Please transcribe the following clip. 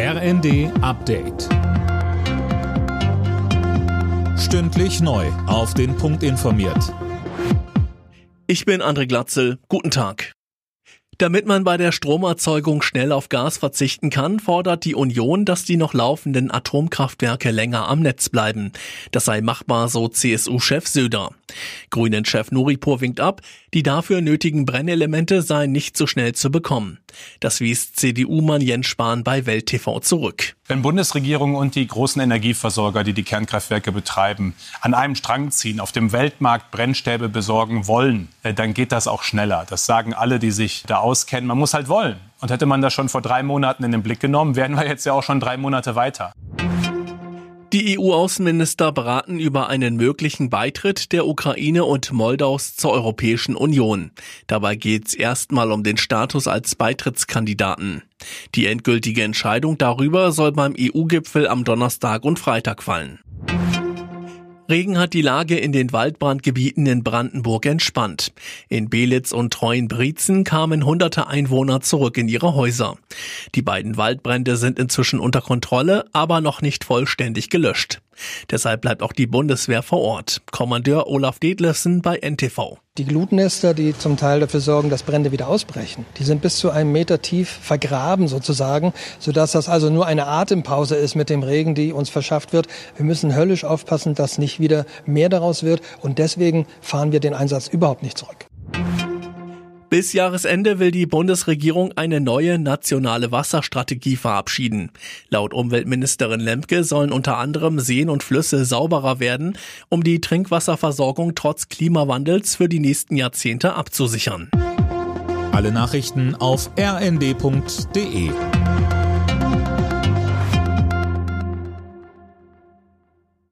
RND Update. Stündlich neu. Auf den Punkt informiert. Ich bin André Glatzel. Guten Tag. Damit man bei der Stromerzeugung schnell auf Gas verzichten kann, fordert die Union, dass die noch laufenden Atomkraftwerke länger am Netz bleiben. Das sei machbar, so CSU-Chef Söder. Grünen-Chef Nuripur winkt ab, die dafür nötigen Brennelemente seien nicht so schnell zu bekommen. Das wies CDU-Mann Jens Spahn bei Welt TV zurück. Wenn Bundesregierung und die großen Energieversorger, die die Kernkraftwerke betreiben, an einem Strang ziehen, auf dem Weltmarkt Brennstäbe besorgen wollen, äh, dann geht das auch schneller. Das sagen alle, die sich da auskennen. Man muss halt wollen. Und hätte man das schon vor drei Monaten in den Blick genommen, wären wir jetzt ja auch schon drei Monate weiter. Die EU-Außenminister beraten über einen möglichen Beitritt der Ukraine und Moldaus zur Europäischen Union. Dabei geht es erstmal um den Status als Beitrittskandidaten. Die endgültige Entscheidung darüber soll beim EU-Gipfel am Donnerstag und Freitag fallen. Regen hat die Lage in den Waldbrandgebieten in Brandenburg entspannt. In Belitz und Treuenbrietzen kamen hunderte Einwohner zurück in ihre Häuser. Die beiden Waldbrände sind inzwischen unter Kontrolle, aber noch nicht vollständig gelöscht. Deshalb bleibt auch die Bundeswehr vor Ort. Kommandeur Olaf Detlefsen bei NTV. Die Glutnester, die zum Teil dafür sorgen, dass Brände wieder ausbrechen, die sind bis zu einem Meter tief vergraben sozusagen, sodass das also nur eine Atempause ist mit dem Regen, die uns verschafft wird. Wir müssen höllisch aufpassen, dass nicht wieder mehr daraus wird und deswegen fahren wir den Einsatz überhaupt nicht zurück. Bis Jahresende will die Bundesregierung eine neue nationale Wasserstrategie verabschieden. Laut Umweltministerin Lemke sollen unter anderem Seen und Flüsse sauberer werden, um die Trinkwasserversorgung trotz Klimawandels für die nächsten Jahrzehnte abzusichern. Alle Nachrichten auf rnd.de